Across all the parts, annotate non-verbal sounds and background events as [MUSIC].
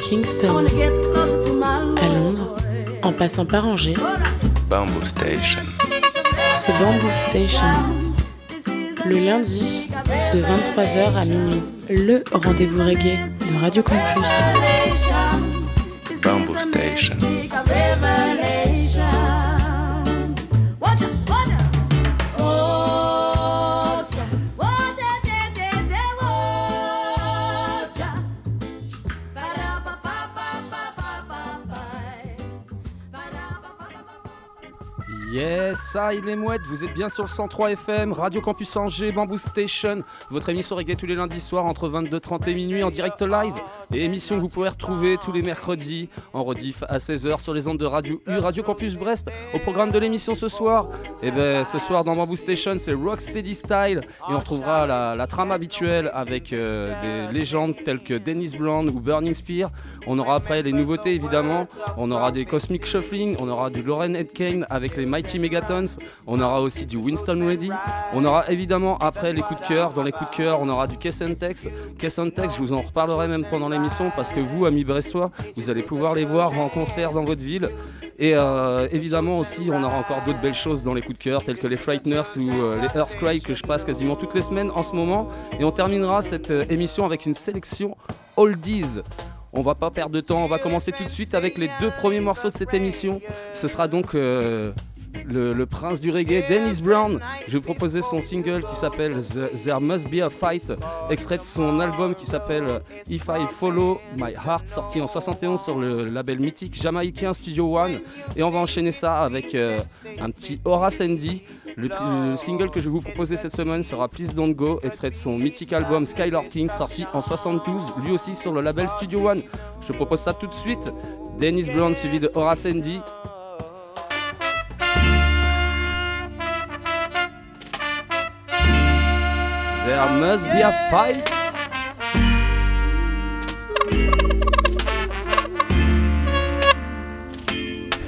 Kingston à Londres, en passant par Angers, Bamboo Station. c'est Bamboo Station. Le lundi, de 23h à minuit, le rendez-vous reggae de Radio Campus. Bamboo Station. Ça, il est mouette, vous êtes bien sur le 103 FM, Radio Campus Angers, Bamboo Station, votre émission reggae tous les lundis soirs entre 22h30 et minuit en direct live, et émission que vous pouvez retrouver tous les mercredis en rediff à 16h sur les ondes de Radio U, Radio Campus Brest. Au programme de l'émission ce soir, et ben ce soir dans Bamboo Station, c'est Rocksteady Style, et on retrouvera la, trame habituelle avec euh, des légendes telles que Dennis Brown ou Burning Spear. On aura après les nouveautés évidemment, on aura des Cosmic Shuffling, on aura du Lauren Edkane avec les Mighty On aura aussi du Winston Ready, on aura évidemment après les coups de cœur, dans les coups de cœur on aura du Kessentex. Kessentex, je vous en reparlerai même pendant l'émission parce que vous, amis brestois, vous allez pouvoir les voir en concert dans votre ville. Et euh, évidemment aussi, on aura encore d'autres belles choses dans les coups de cœur, tels que les Frighteners ou euh, les Earthquake que je passe quasiment toutes les semaines en ce moment. Et on terminera cette euh, émission avec une sélection Oldies. On va pas perdre de temps, on va commencer tout de suite avec les deux premiers morceaux de cette émission. Ce sera donc le, prince du reggae, Dennis Brown. Je vais vous proposer son single qui s'appelle The- There Must Be a Fight, extrait de son album qui s'appelle If I Follow My Heart, sorti en 71 sur le label mythique jamaïcain Studio One. Et on va enchaîner ça avec euh, un petit Horace Andy. Le, le single que je vais vous proposer cette semaine sera Please Don't Go, extrait de son mythique album Skylar King, sorti en 72, lui aussi sur le label Studio One. Je propose ça tout de suite. Dennis Brown suivi de Horace Andy. There must be a fight.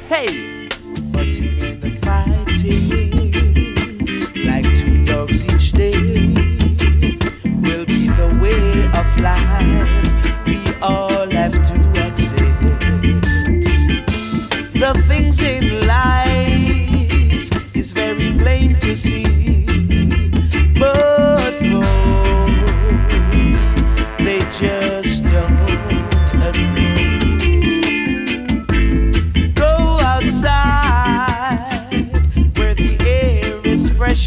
Hey! fussing and fighting like two dogs each day will be the way of life we all have to accept the things in life is very plain to see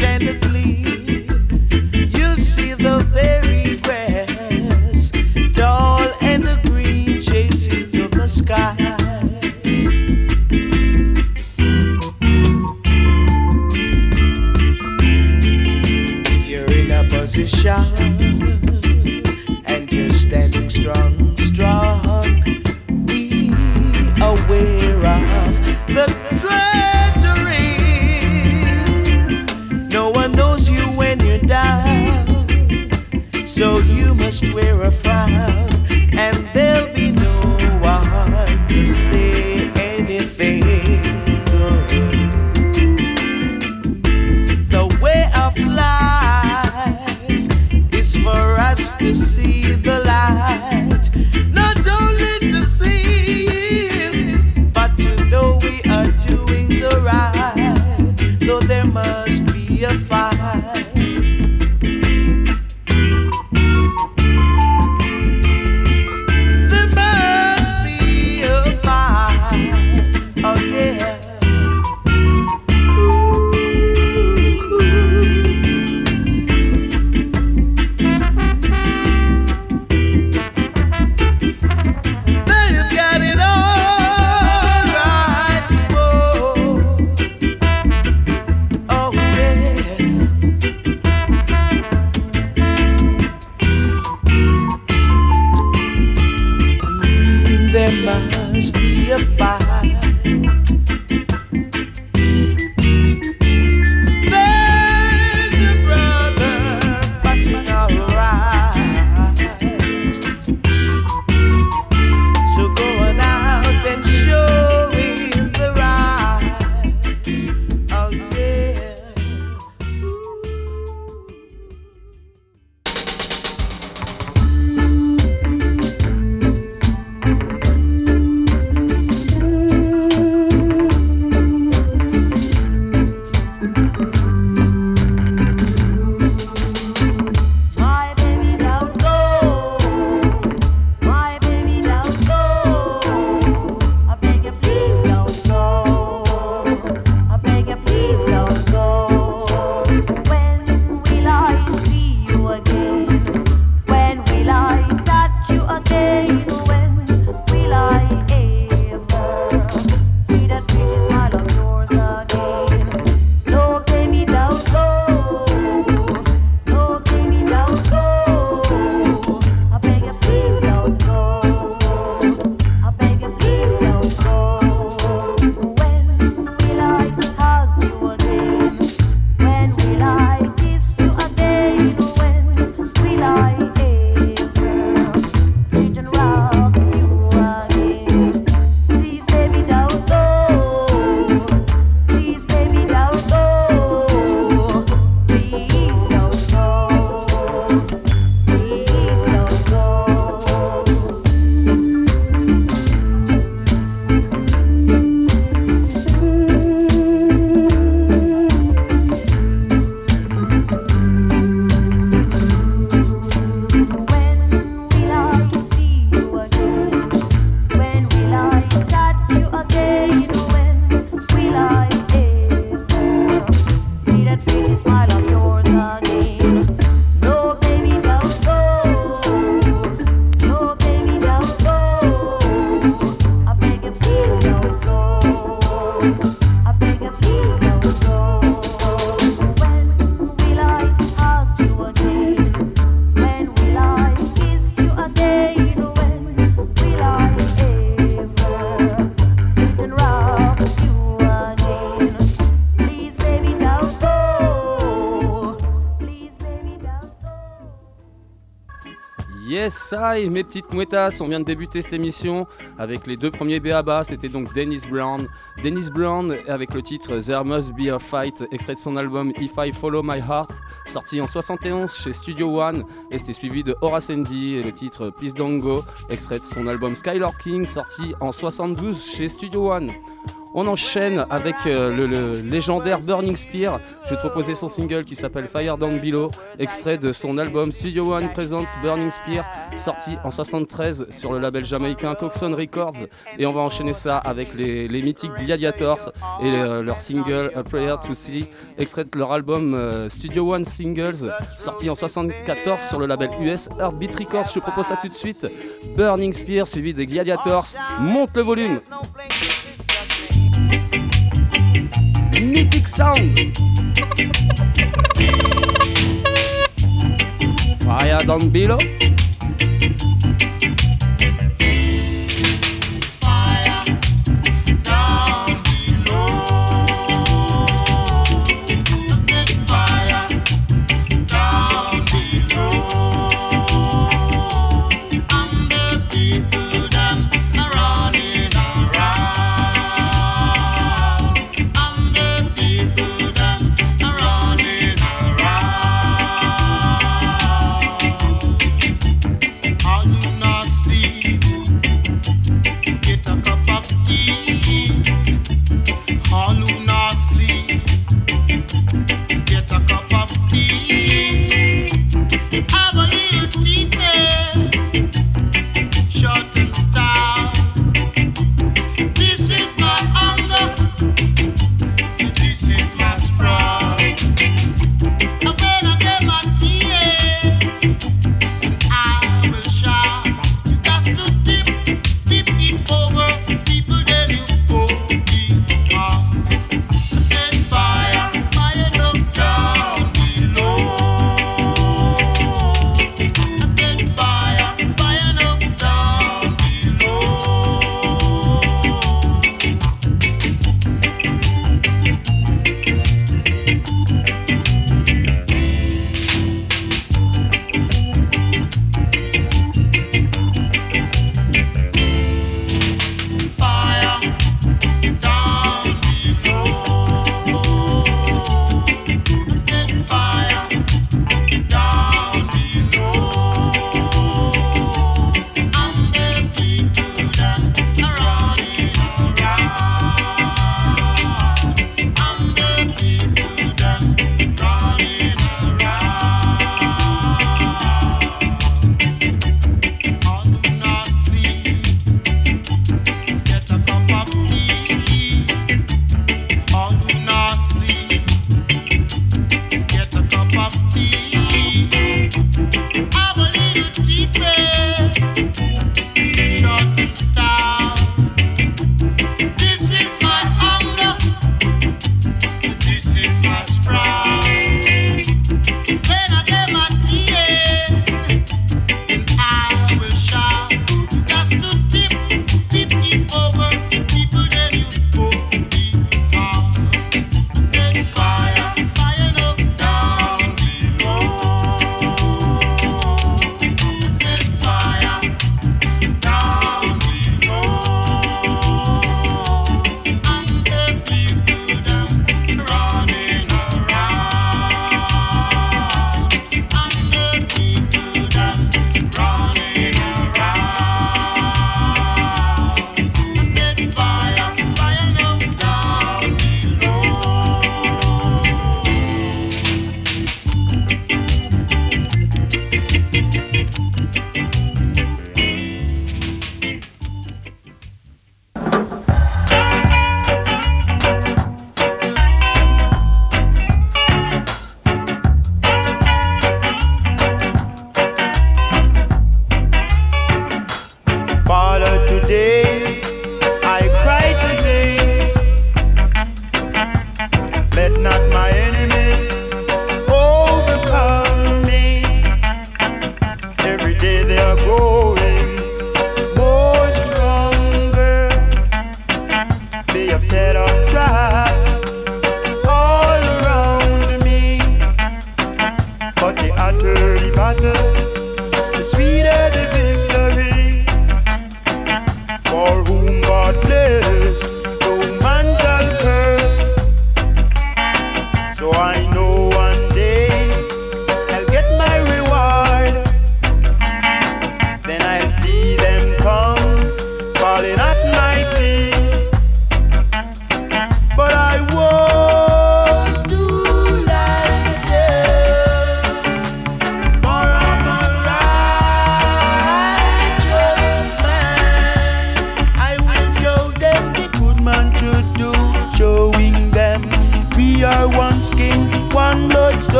is fresh Yes, I, mes petites mouettas, on vient de débuter cette émission avec les deux premiers BABA, c'était donc Dennis Brown. Dennis Brown avec le titre There Must Be a Fight, extrait de son album If I Follow My Heart, sorti en 71 chez Studio One, et c'était suivi de Horace Andy et le titre Please Don't Go, extrait de son album Skylord King, sorti en 72 chez Studio One. On enchaîne avec euh, le, légendaire Burning Spear. Je vais te proposer son single qui s'appelle Fire Down Below, extrait de son album Studio One Present Burning Spear, sorti en 73 sur le label jamaïcain Coxon Records. Et on va enchaîner ça avec les, mythiques Gladiators et euh, leur single A Prayer to See, extrait de leur album euh, Studio One Singles, sorti en 74 sur le label US Heartbeat Records. Je te propose ça tout de suite. Burning Spear suivi des Gladiators. Monte le volume. Mythic Sound. Fire down below.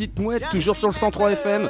Petites toujours sur le 103 FM,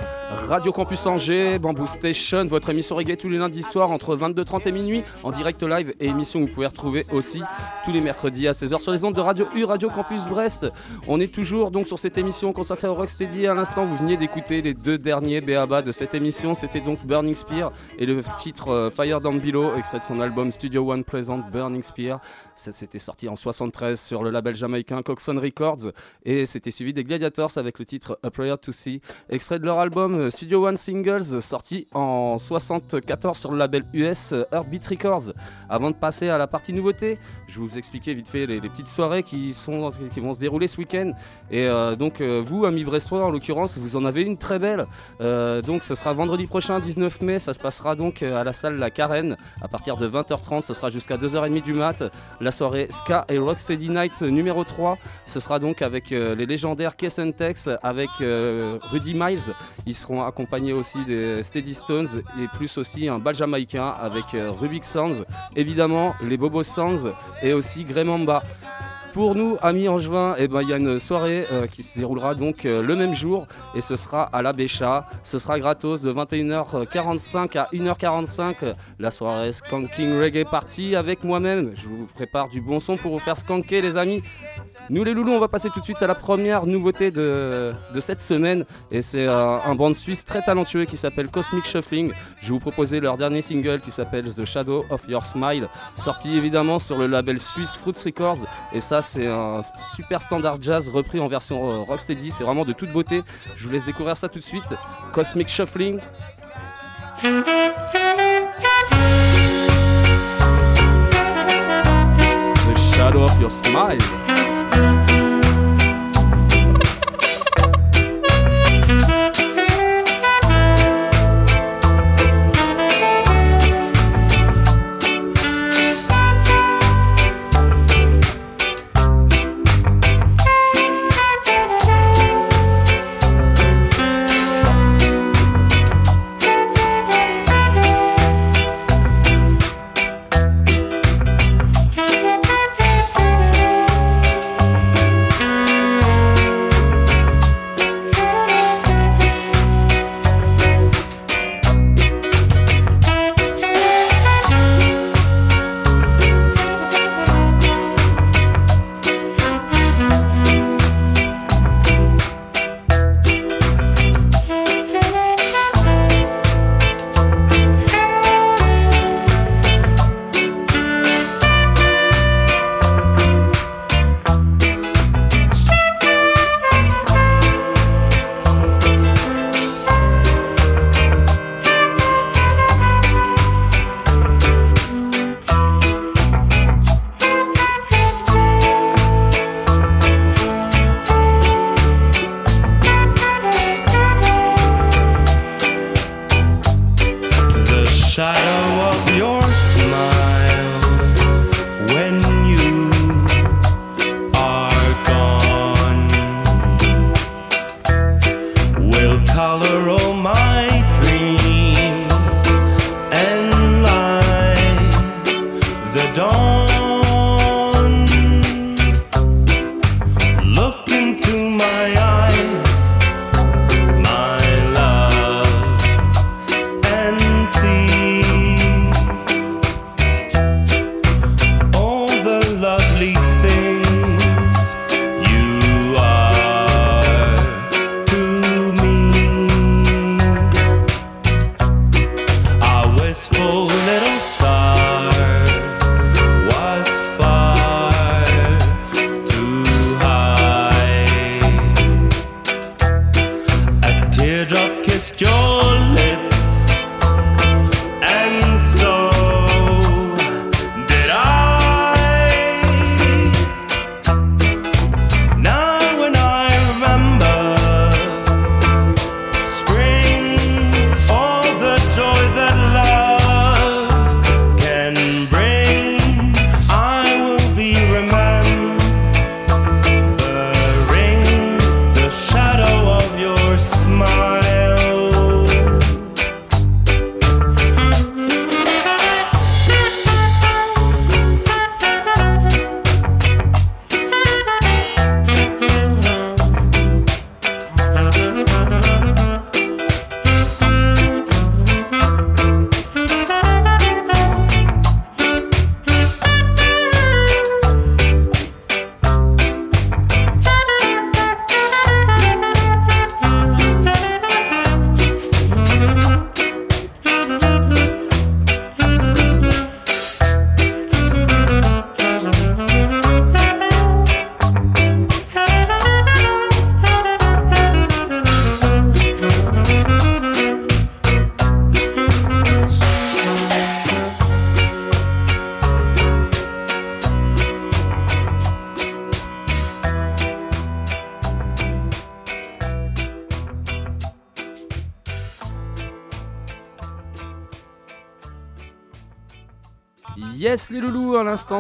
Radio Campus Angers, Bamboo Station, votre émission reggae tous les lundis soirs entre 22h30 et minuit, en direct live et émission que vous pouvez retrouver aussi tous les mercredis à 16h sur les ondes de Radio U, Radio Campus Brest. On est toujours donc sur cette émission consacrée au Rocksteady. À l'instant, vous veniez d'écouter les deux derniers BABA de cette émission. C'était donc Burning Spear et le titre euh, Fire Down Below, extrait de son album Studio One Present Burning Spear. Ça s'était sorti en 73 sur le label jamaïcain Coxon Records et c'était suivi des Gladiators avec le titre A to See, extrait de leur album euh, Studio One Singles sorti en 74 sur le label US euh, Heartbeat Records. Avant de passer à la partie nouveauté, je vous expliquer vite fait les, petites soirées qui, sont, qui vont se dérouler ce week-end. Et euh, donc vous, amis brestois en l'occurrence, vous en avez une très belle. donc ce sera vendredi prochain, 19 mai, ça se passera donc à la salle La Carène à partir de 20h30, ce sera jusqu'à 2h30 du mat. La soirée Ska et Rocksteady Night numéro 3, ce sera donc avec les légendaires Kess Tex avec Rudy Miles. Ils seront accompagnés aussi des Steady Stones et plus aussi un bal jamaïcain avec euh, Rubik Sands, évidemment les Bobo Sands et aussi Gremamba. Pour nous, amis angevins, eh ben, il y a une soirée euh, qui se déroulera donc le même jour et ce sera à la Bécha. Ce sera gratos de 21h45 à 1h45. La soirée Skanking Reggae Party avec moi-même. Je vous prépare du bon son pour vous faire skanker, les amis. Nous les loulous, on va passer tout de suite à la première nouveauté de, cette semaine. Et c'est euh, un band suisse très talentueux qui s'appelle Cosmic Shuffling. Je vais vous proposer leur dernier single qui s'appelle The Shadow of Your Smile, sorti évidemment sur le label suisse Fruits Records. Et ça, c'est un super standard jazz repris en version euh, rocksteady. C'est vraiment de toute beauté. Je vous laisse découvrir ça tout de suite. Cosmic Shuffling. The shadow of your smile.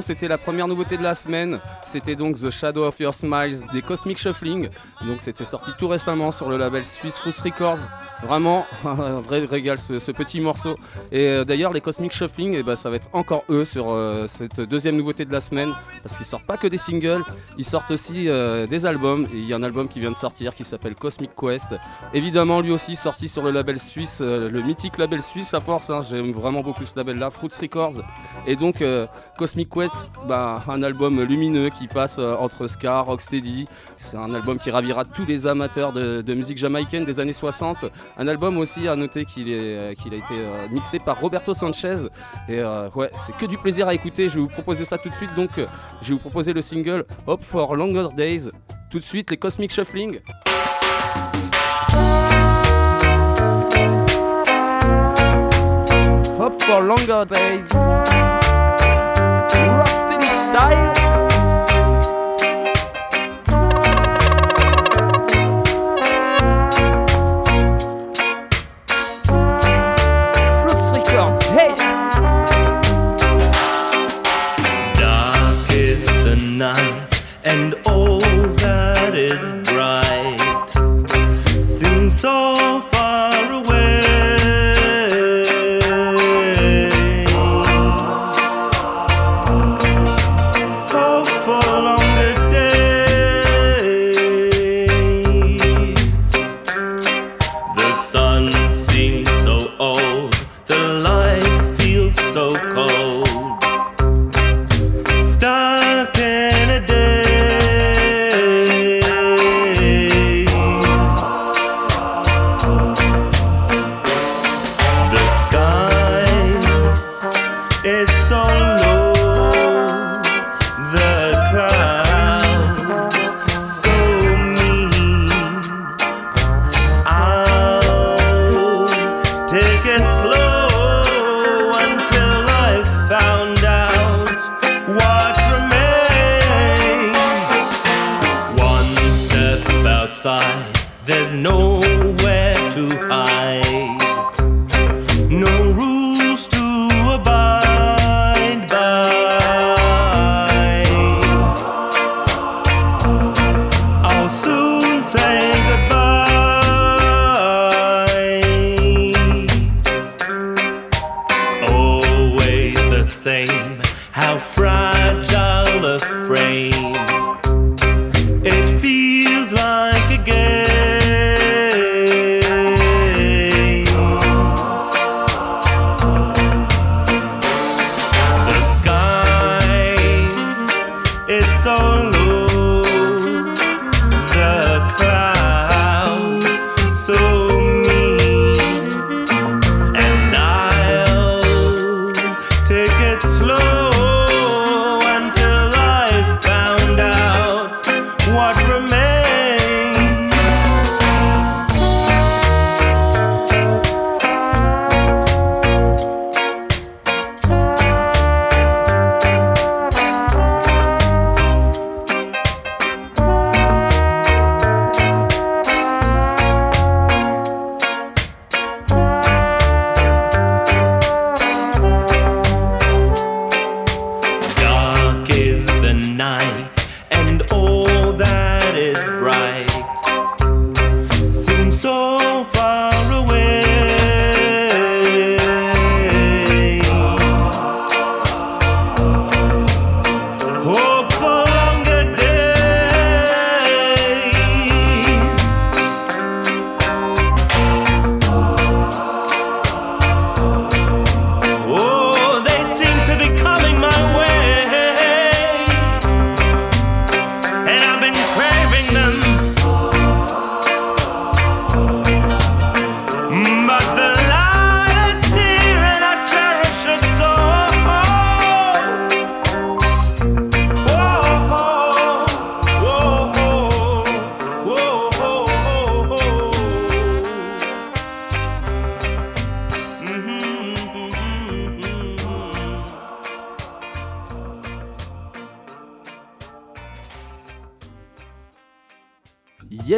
C'était la première nouveauté de la semaine. C'était donc The Shadow of Your Smiles des Cosmic Shuffling. Donc, c'était sorti tout récemment sur le label Swiss Fruits Records. Vraiment, [LAUGHS] un vrai régal ce, petit morceau. Et euh, d'ailleurs, les Cosmic Shuffling, eh ben, ça va être encore eux sur euh, cette deuxième nouveauté de la semaine. Parce qu'ils sortent pas que des singles, ils sortent aussi euh, des albums. Il y a un album qui vient de sortir qui s'appelle Cosmic Quest. Évidemment, lui aussi sorti sur le label suisse, le mythique label suisse à force. Hein. J'aime vraiment beaucoup ce label là, Fruits Records. Et donc, Cosmic Quest, bah, un album lumineux qui passe entre ska, rocksteady. C'est un album qui ravira tous les amateurs de, musique jamaïcaine des années 60. Un album aussi à noter qu'il euh, a été euh, mixé par Roberto Sanchez. Et euh, ouais, c'est que du plaisir à écouter. Je vais vous proposer ça tout de suite. Donc, je vais vous proposer le single Hope for Longer Days. Tout de suite, les Cosmic Shuffling. Hope for Longer Days.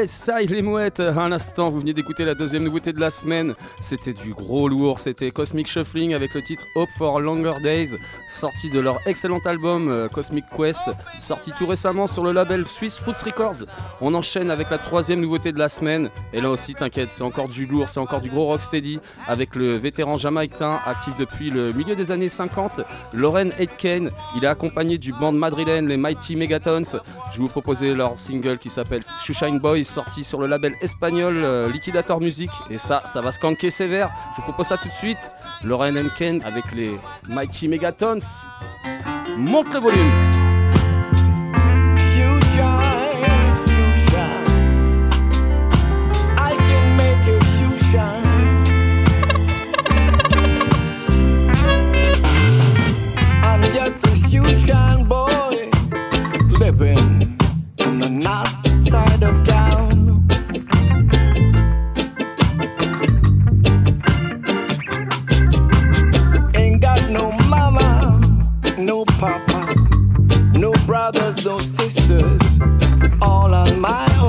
Yes, ça, les mouettes. À l'instant, vous venez d'écouter la deuxième nouveauté de la semaine. C'était du gros lourd. C'était Cosmic Shuffling avec le titre Hope for Longer Days. sorti de leur excellent album euh, Cosmic Quest, sorti tout récemment sur le label Swiss Fruits Records. On enchaîne avec la troisième nouveauté de la semaine, et là aussi, t'inquiète, c'est encore du lourd, c'est encore du gros rocksteady, avec le vétéran jamaïcain actif depuis le milieu des années 50, Lauren Aitken. Il est accompagné du band madrilène, les Mighty Megatons. Je vais vous proposer leur single qui s'appelle Shoeshine Boy, sorti sur le label espagnol euh, Liquidator Music, et ça, ça va skanker sévère. Je vous propose ça tout de suite. Lauren Aitken avec les Mighty Megatons. Monte le volume. A boy all on my own.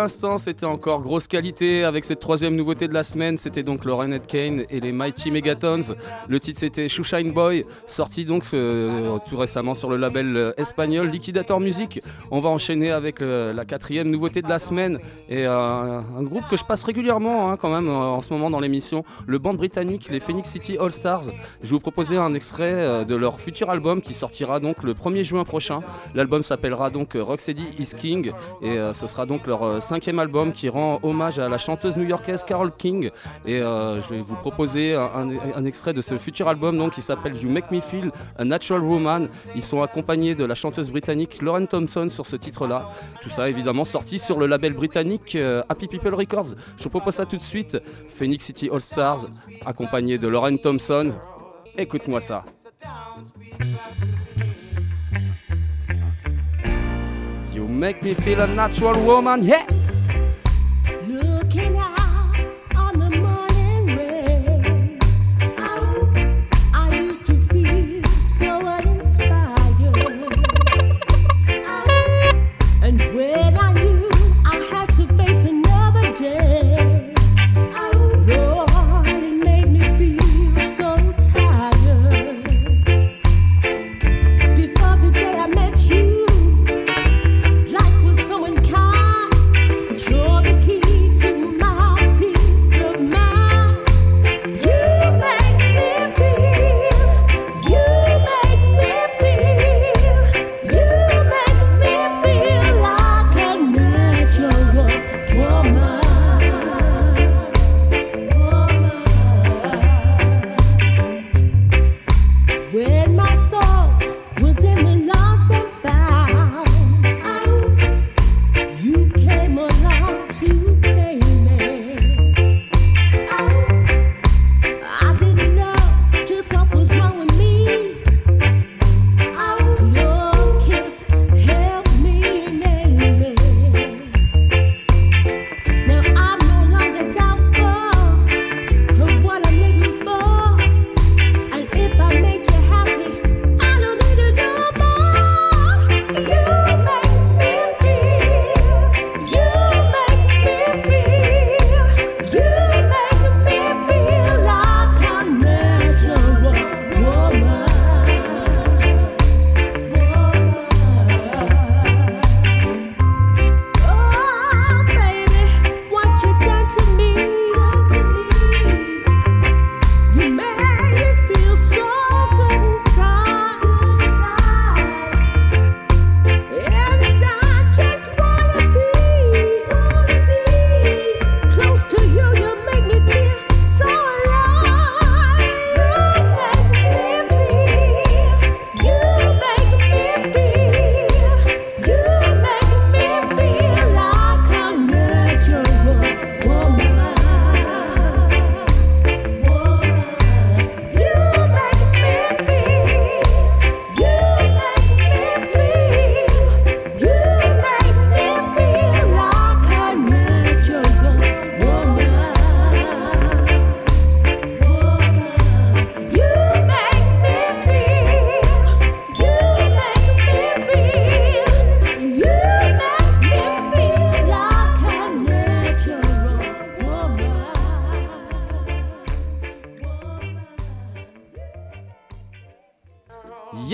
L'instant c'était encore grosse qualité avec cette troisième nouveauté de la semaine. C'était donc Lauren Kane et les Mighty Megatons. Le titre c'était Shoeshine Boy sorti donc euh, tout récemment sur le label euh, espagnol Liquidator Music on va enchaîner avec la quatrième nouveauté de la semaine. Et euh, un groupe que je passe régulièrement hein, quand même euh, en ce moment dans l'émission. Le band britannique les Phoenix City All Stars. Je vais vous proposer un extrait euh, de leur futur album qui sortira donc le 1er juin prochain. L'album s'appellera donc Rocksteady is King. Et ce sera donc leur cinquième album qui rend hommage à la chanteuse new-yorkaise Carole King. Et je vais vous proposer un, extrait de ce futur album donc, qui s'appelle You Make Me Feel a Natural Woman. Ils sont accompagnés de la chanteuse britannique Lauren Thompson ce titre-là. Tout ça évidemment sorti sur le label britannique euh, Happy People Records. Je propose ça tout de suite. Phoenix City All Stars accompagné de Lauren Thompson. Écoute-moi ça. You make me feel a natural woman,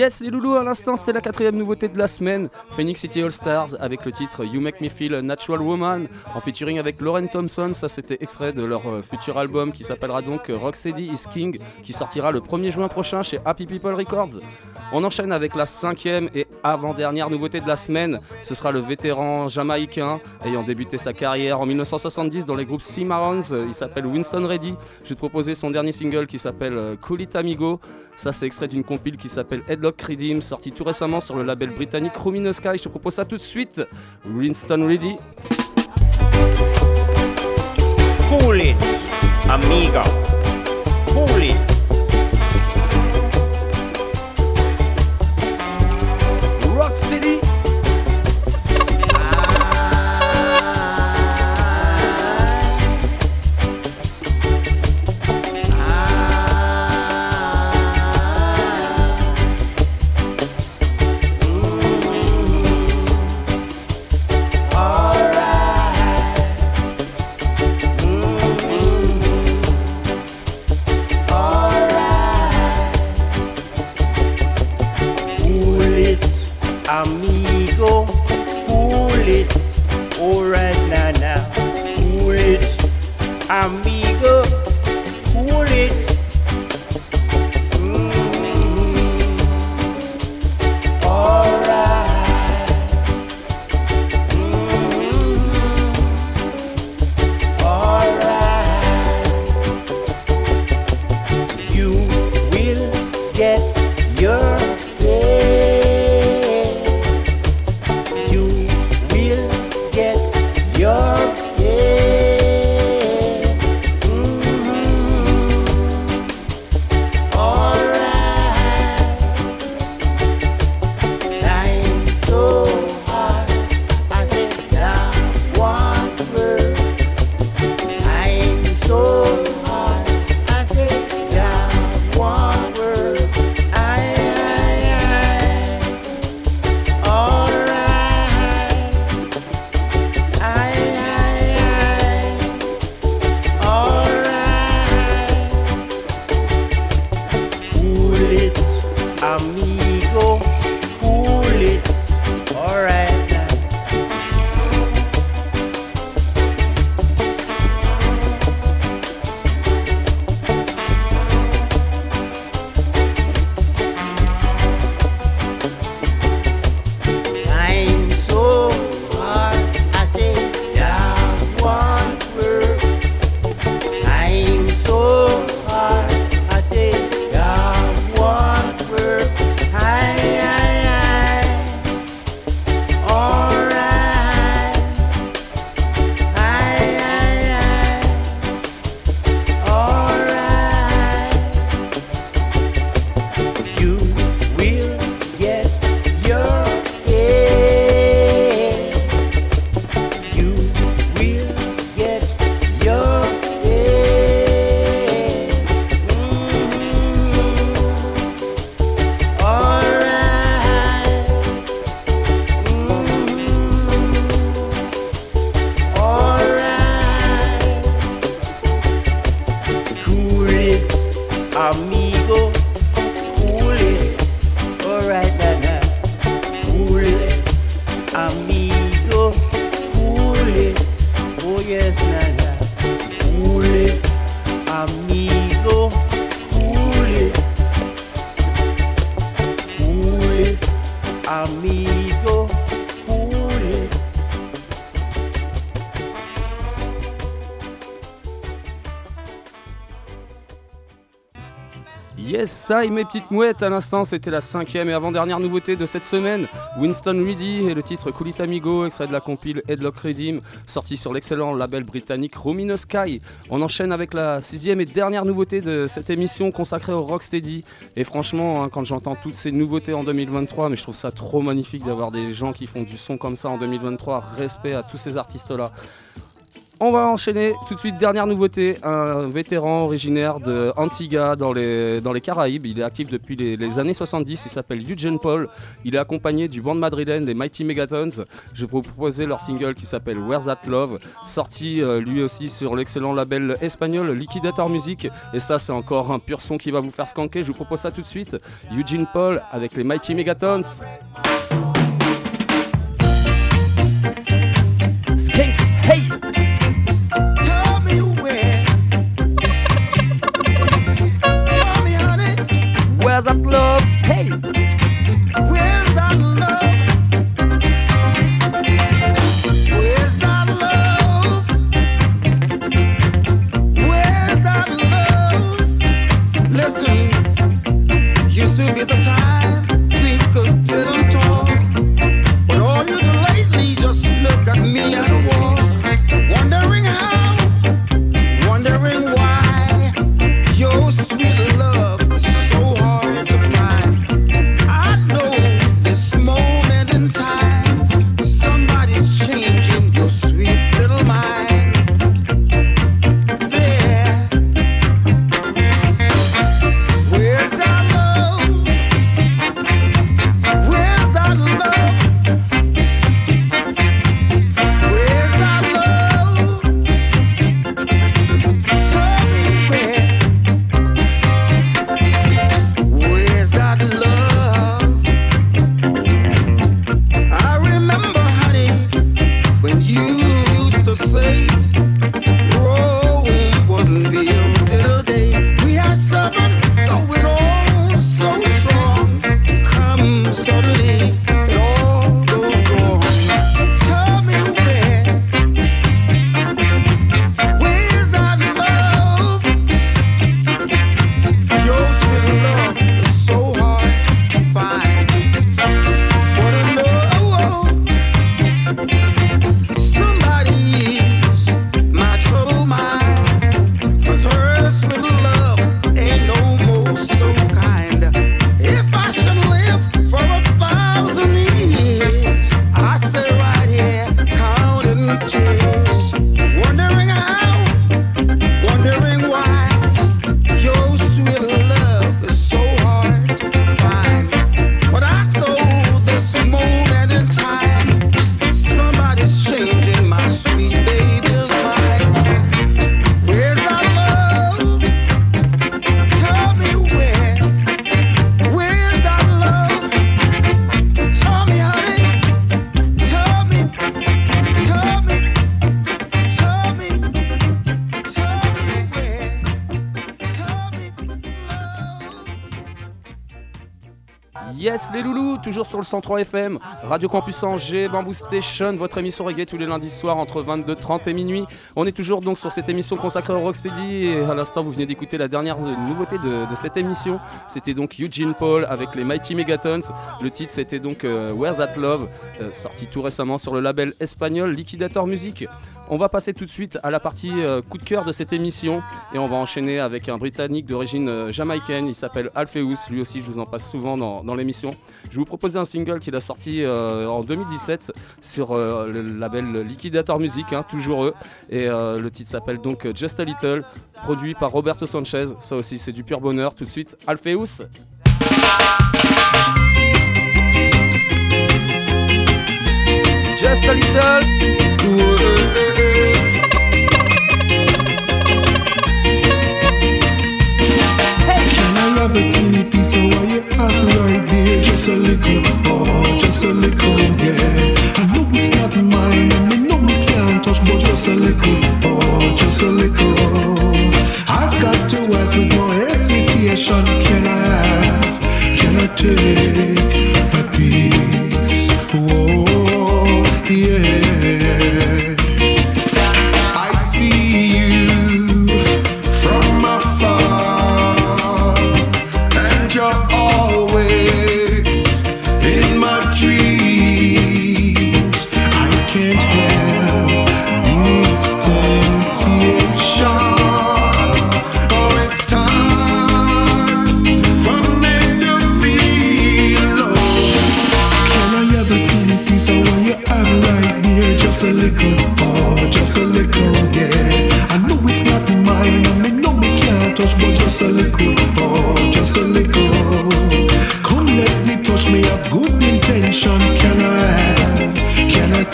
Yes les loulous, à l'instant c'était la quatrième nouveauté de la semaine, Phoenix City All Stars avec le titre You Make Me Feel a Natural Woman en featuring avec Lauren Thompson, ça c'était extrait de leur euh, futur album qui s'appellera donc euh, Rocksteady is King qui sortira le 1er juin prochain chez Happy People Records. On enchaîne avec la cinquième et avant-dernière nouveauté de la semaine, ce sera le vétéran jamaïcain ayant débuté sa carrière en 1970 dans les groupes Cimarrons, euh, il s'appelle Winston Reddy, je vais te proposer son dernier single qui s'appelle euh, Cool It Amigo, ça c'est extrait d'une compile qui s'appelle Headlock Redeem, sorti tout récemment sur le label britannique Ruminous Sky. Je te propose ça tout de suite. Winston Ready. Cool it, amigo. Cool it. Ça et mes petites mouettes à l'instant, c'était la cinquième et avant-dernière nouveauté de cette semaine. Winston Reedy et le titre Cool It Amigo, extrait de la compile Headlock Redeem, sorti sur l'excellent label britannique Romino Sky. On enchaîne avec la sixième et dernière nouveauté de cette émission consacrée au Rocksteady. Et franchement, hein, quand j'entends toutes ces nouveautés en 2023, mais je trouve ça trop magnifique d'avoir des gens qui font du son comme ça en 2023. Respect à tous ces artistes-là. On va enchaîner tout de suite, dernière nouveauté, un vétéran originaire de dans les, Caraïbes. Il est actif depuis les, les années 70, il s'appelle Eugene Paul. Il est accompagné du band madrilène des Mighty Megatons. Je vais vous proposer leur single qui s'appelle Where's That Love, sorti euh, lui aussi sur l'excellent label espagnol Liquidator Music. Et ça, c'est encore un pur son qui va vous faire skanker. Je vous propose ça tout de suite. Eugene Paul avec les Mighty Megatons. Skank, hey! Toujours sur le 103 FM, Radio Campus Angers, Bamboo Station, votre émission reggae tous les lundis soirs entre 22h30 et minuit. On est toujours donc sur cette émission consacrée au Rocksteady et à l'instant vous venez d'écouter la dernière nouveauté de, de cette émission. C'était donc Eugene Paul avec les Mighty Megatons. Le titre c'était donc euh, Where's That Love, euh, sorti tout récemment sur le label espagnol Liquidator Music. On va passer tout de suite à la partie euh, coup de cœur de cette émission et on va enchaîner avec un Britannique d'origine euh, jamaïcaine. Il s'appelle Alpheus. Lui aussi, je vous en passe souvent dans, l'émission. Je vous proposer un single qu'il a sorti euh, en 2017 sur le label Liquidator Music, hein, toujours eux. Et le titre s'appelle donc Just a Little, produit par Roberto Sanchez. Ça aussi, c'est du pur bonheur. Tout de suite, Alpheus. Just a little. Take a piece? Of what you have right there? Just a little, bit. I know it's not mine, in my name, just my little oh, just a little, yeah.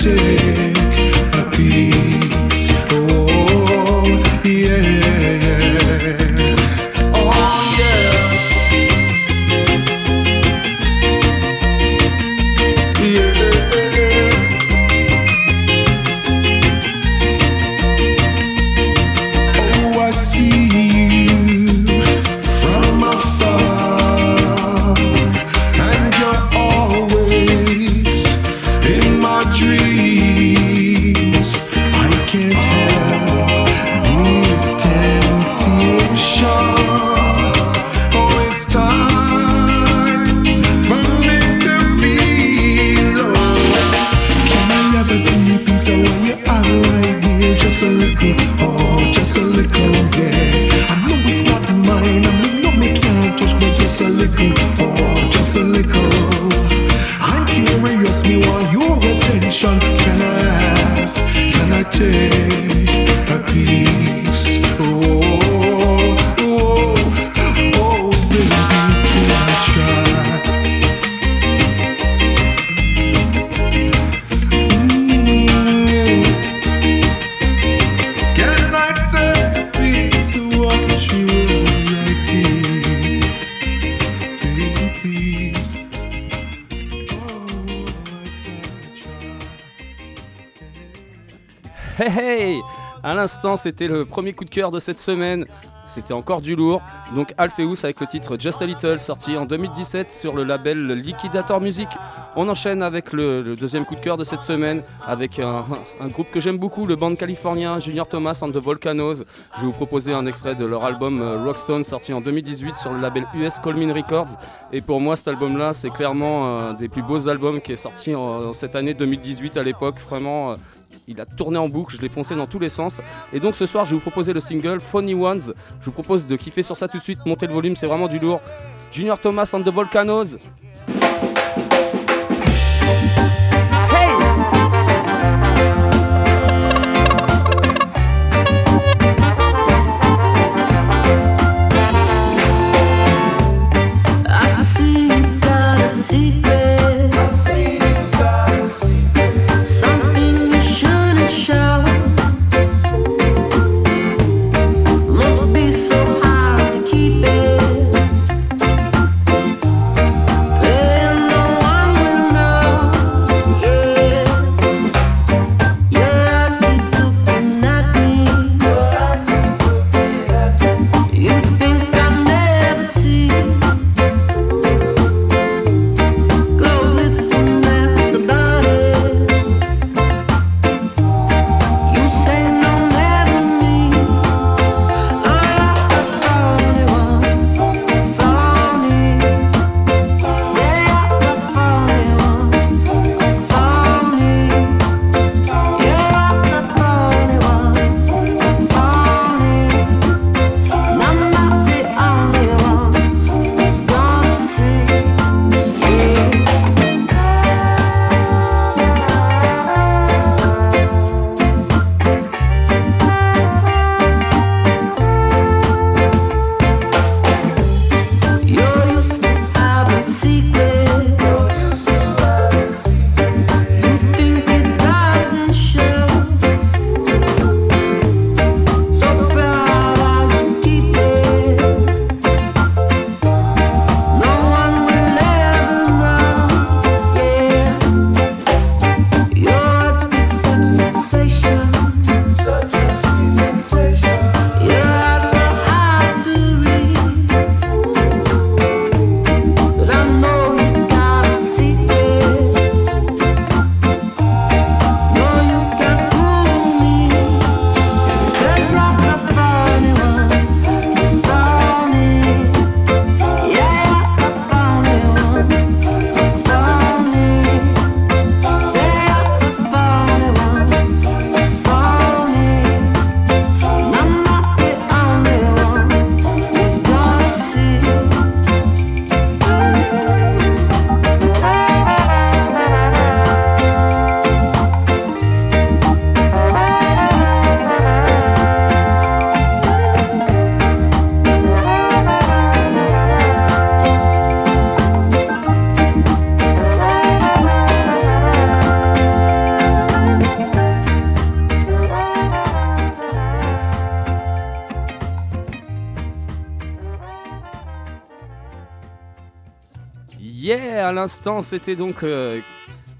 Can c'était le premier coup de cœur de cette semaine. C'était encore du lourd. Donc Alpheus avec le titre Just a Little, sorti en 2017 sur le label Liquidator Music. On enchaîne avec le, deuxième coup de cœur de cette semaine, avec un, groupe que j'aime beaucoup, le band californien Junior Thomas and the Volcanoes. Je vais vous proposer un extrait de leur album euh, Rockstone, sorti en 2018 sur le label US Colmin Records. Et pour moi, cet album-là, c'est clairement un des plus beaux albums qui est sorti en, en cette année 2018 à l'époque. Vraiment, euh, il a tourné en boucle, je l'ai poncé dans tous les sens. Et donc ce soir, je vais vous proposer le single Funny Ones. Je vous propose de kiffer sur ça tout de suite, monter le volume, c'est vraiment du lourd. Junior Thomas and the Volcanoes. C'était donc euh,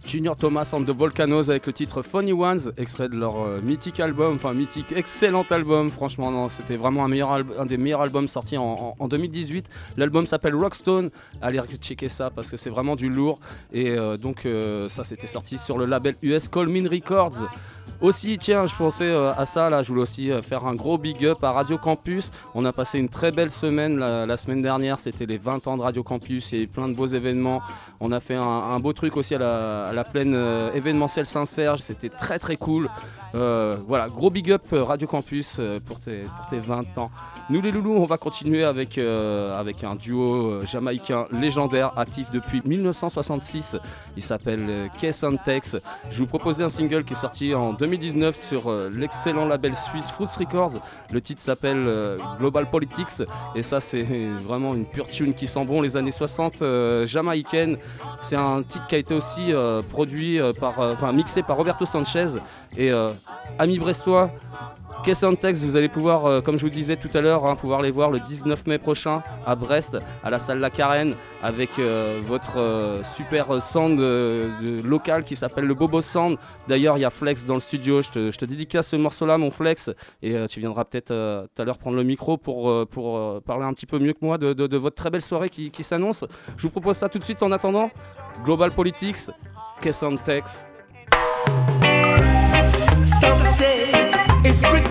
Junior Thomas and the Volcanoes avec le titre Funny Ones, extrait de leur euh, mythique album, enfin mythique, excellent album. Franchement, c'était vraiment un, des meilleurs albums sortis en, en- en 2018. L'album s'appelle Rockstone. Allez checker ça parce que c'est vraiment du lourd. Et euh, donc, ça, c'était sorti sur le label US Colmin Records. Aussi, tiens, je pensais euh, à ça, là, je voulais aussi euh, faire un gros big up à Radio Campus. On a passé une très belle semaine la, semaine dernière, c'était les 20 ans de Radio Campus, il y a eu plein de beaux événements. On a fait un, beau truc aussi à la, plaine euh, événementielle Saint-Serge, c'était très très cool. Voilà, gros big up Radio Campus pour, tes, pour tes 20 ans. Nous les loulous, on va continuer avec, avec un duo jamaïcain légendaire, actif depuis 1966. Il s'appelle Tex. Je vous proposais un single qui est sorti en 2019 sur euh, l'excellent label suisse Fruits Records. Le titre s'appelle euh, Global Politics et ça c'est [LAUGHS] vraiment une pure tune qui sent bon les années 60 euh, jamaïcaines. C'est un titre qui a été aussi produit par, enfin mixé par Roberto Sanchez et amis brestois. Kess and Tex, vous allez pouvoir, euh, comme je vous disais tout à l'heure, hein, pouvoir les voir le 19 mai prochain à Brest, à la salle La Carène, avec euh, votre euh, super sound local qui s'appelle le Bobo Sound. D'ailleurs, il y a Flex dans le studio. Je te, je te dédicace ce morceau-là, mon Flex, et tu viendras peut-être tout à l'heure prendre le micro pour, parler un petit peu mieux que moi de, votre très belle soirée qui, s'annonce. Je vous propose ça tout de suite en attendant. Global Politics, Kess Big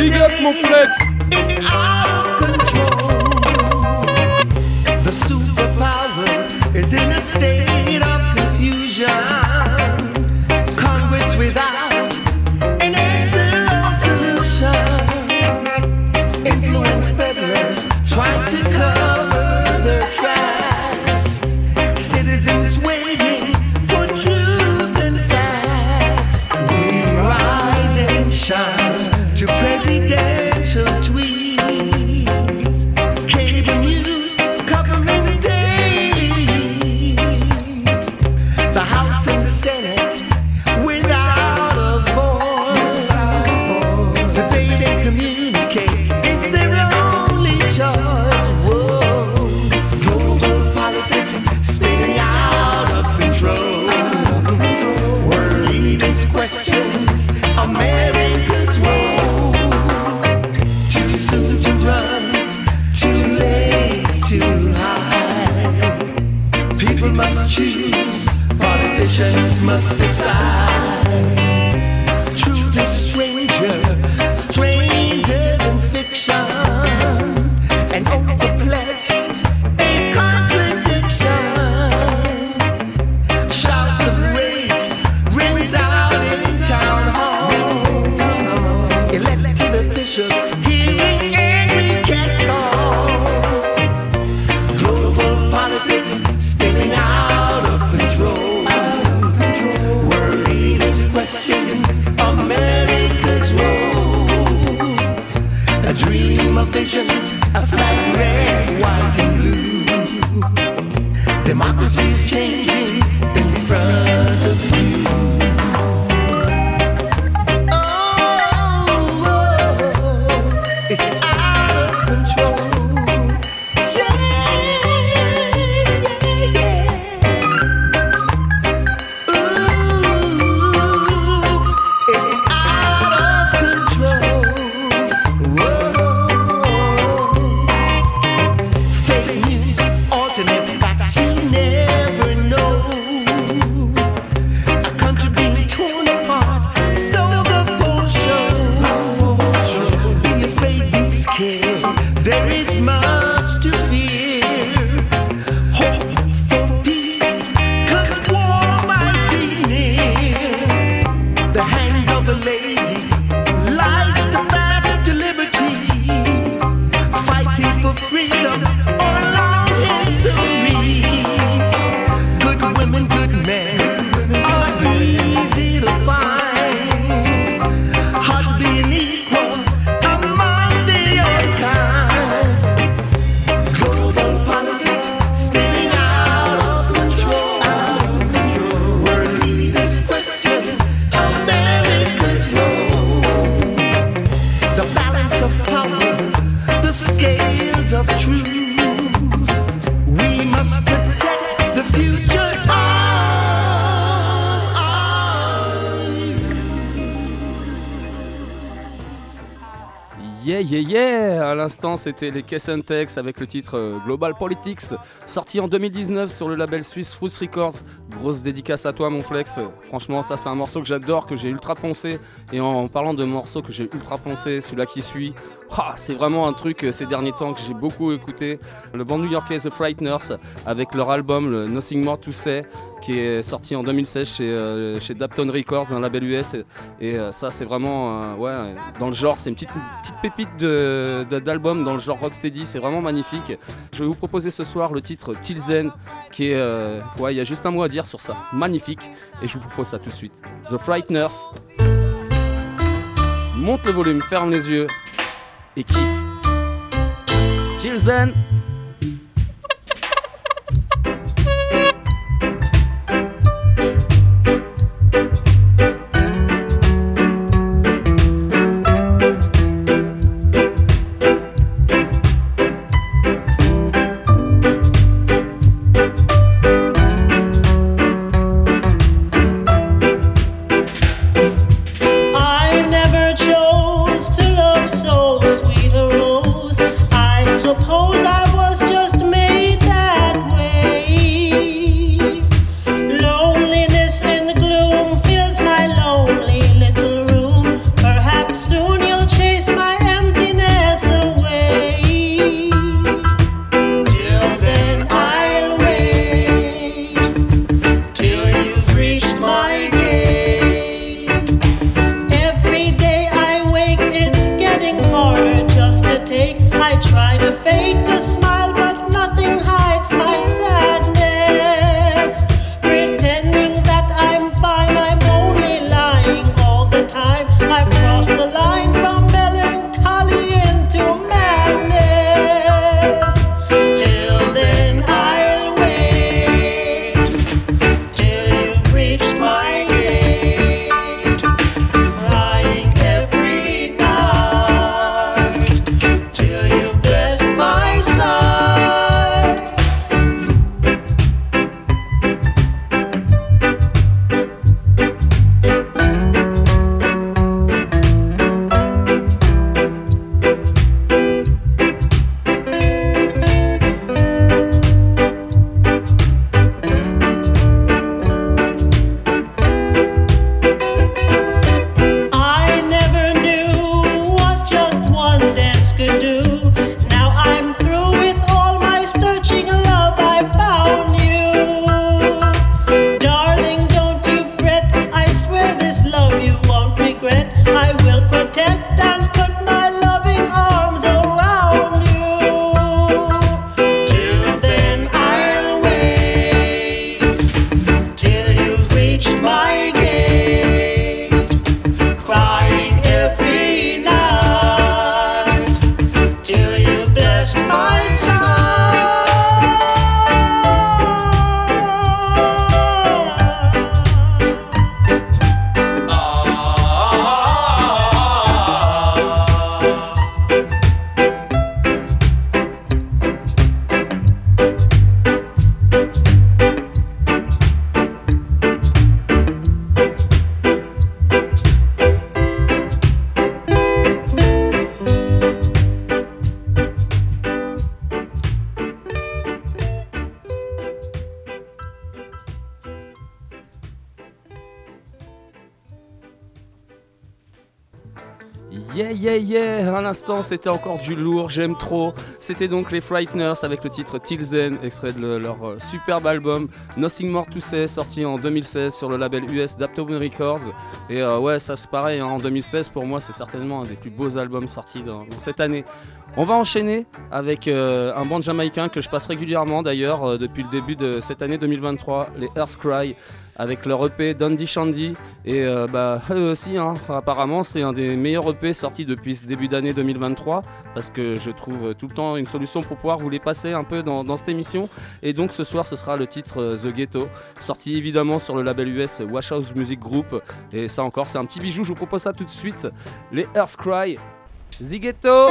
say up, mon Flex! it's out of control. The superpower is in a state politicians must decide. C'était les Kessentex avec le titre euh, Global Politics, sorti en 2019 sur le label suisse Fruits Records. Grosse dédicace à toi, mon flex. Franchement, ça, c'est un morceau que j'adore, que j'ai ultra poncé. Et en parlant de morceaux que j'ai ultra poncé, celui-là qui suit, ah, c'est vraiment un truc euh, ces derniers temps que j'ai beaucoup écouté. Le band new-yorkais The Frighteners avec leur album le Nothing More to Say qui est sorti en 2016 chez, euh, chez Dapton Records, un label US. Et, euh, ça, c'est vraiment euh, ouais, dans le genre, c'est une petite, petite pépite de- d'album dans le genre rocksteady. C'est vraiment magnifique. Je vais vous proposer ce soir le titre Tilzen, qui est. ouais, il y a juste un mot à dire sur ça. Magnifique. Et je vous propose ça tout de suite. The Frighteners. Monte le volume, ferme les yeux et kiffe. Tilzen. I c'était encore du lourd, j'aime trop. C'était donc les Frighteners avec le titre Tilzen, extrait de le- leur euh, superbe album Nothing More to Say, sorti en 2016 sur le label US Dapton Records. Et euh, ouais, ça c'est pareil, hein, en 2016, pour moi, c'est certainement un des plus beaux albums sortis dans, cette année. On va enchaîner avec euh, un band jamaïcain que je passe régulièrement d'ailleurs depuis le début de cette année 2023, les Earth Cry, avec leur EP Dundee Shandy. Et euh, bah, [LAUGHS] eux aussi, hein, apparemment, c'est un des meilleurs EP sortis depuis ce début d'année 2023, parce que je trouve tout le temps une solution pour pouvoir vous les passer un peu dans, dans cette émission. Et donc ce soir, ce sera le titre euh, The Ghetto, sorti évidemment sur le label US Wash House Music Group. Et ça encore, c'est un petit bijou, je vous propose ça tout de suite. Les Earth Cry, The Ghetto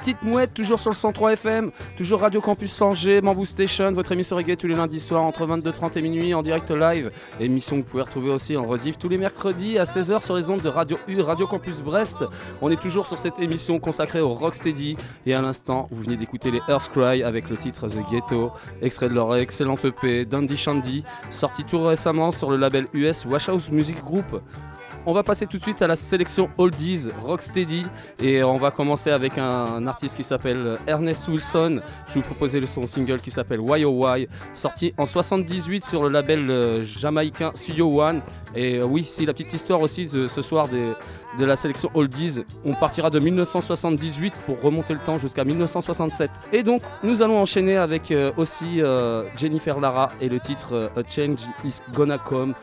petites mouettes, toujours sur le 103 FM, toujours Radio Campus Angers, Bamboo Station, votre émission reggae tous les lundis soirs entre 22h30 et minuit en direct live. Émission que vous pouvez retrouver aussi en rediff tous les mercredis à 16h sur les ondes de Radio U, Radio Campus Brest. On est toujours sur cette émission consacrée au Rocksteady et à l'instant, vous venez d'écouter les Earthcry avec le titre The Ghetto, extrait de leur excellente EP Dandy Shandy, sorti tout récemment sur le label US Washhouse Music Group. On va passer tout de suite à la sélection Oldies Rocksteady et on va commencer avec un, artiste qui s'appelle Ernest Wilson. Je vais vous proposer son single qui s'appelle Why Oh Why, sorti en 78 sur le label euh, jamaïcain Studio One. Et euh, oui, c'est la petite histoire aussi de ce soir de la sélection Oldies. On partira de 1978 pour remonter le temps jusqu'à 1967. Et donc, nous allons enchaîner avec euh, aussi Jennifer Lara et le titre A Change Is Gonna Come.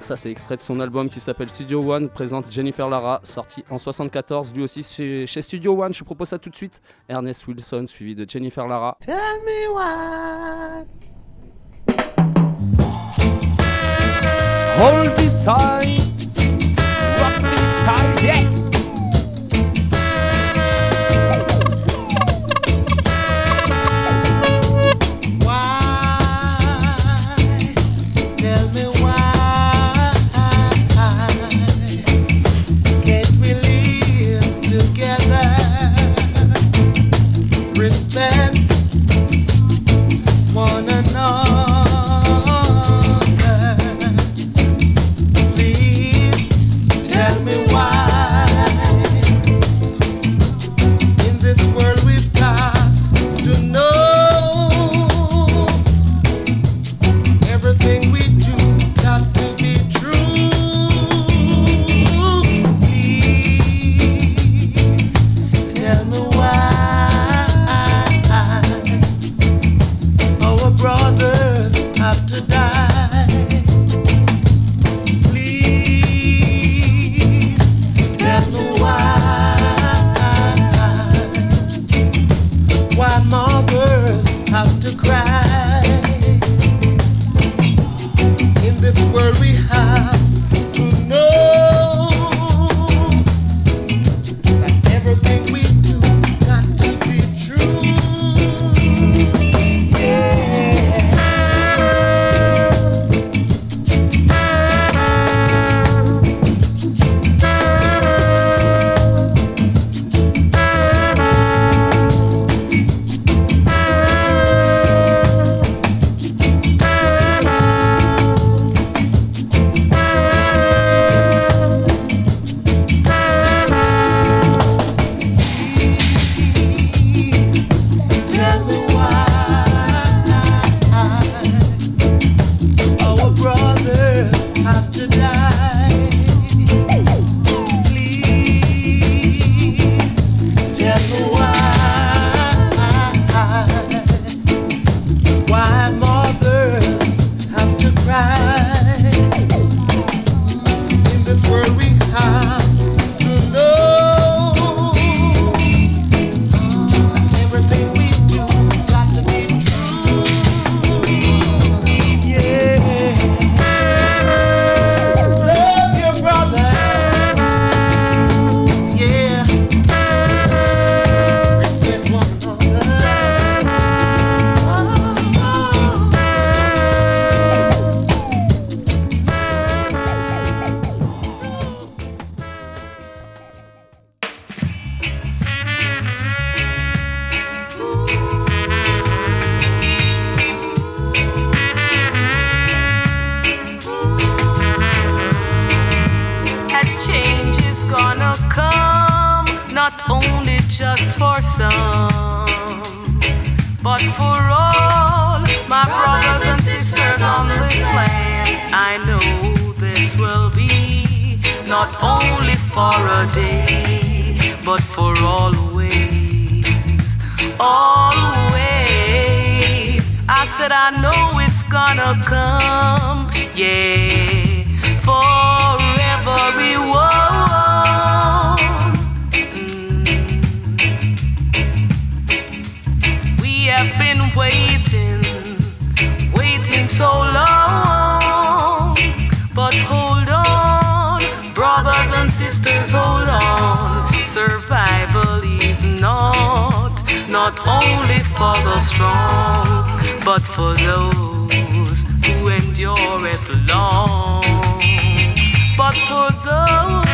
Ça, c'est extrait de son album qui s'appelle Studio One, présente Jennifer Lara, sorti en 74, lui aussi chez, chez Studio One. Je propose ça tout de suite. Ernest Wilson, suivi de Jennifer Lara. Tell me why. Hold this time, Rocksteady style, yeah! Just for some, but for all my brothers and sisters on this land. I know this will be not only for a day, but for always, always. I said I know it's gonna come, yeah, so long. But hold on, brothers and sisters, hold on. Survival is not, not only for the strong, but for those who endureth long. But for those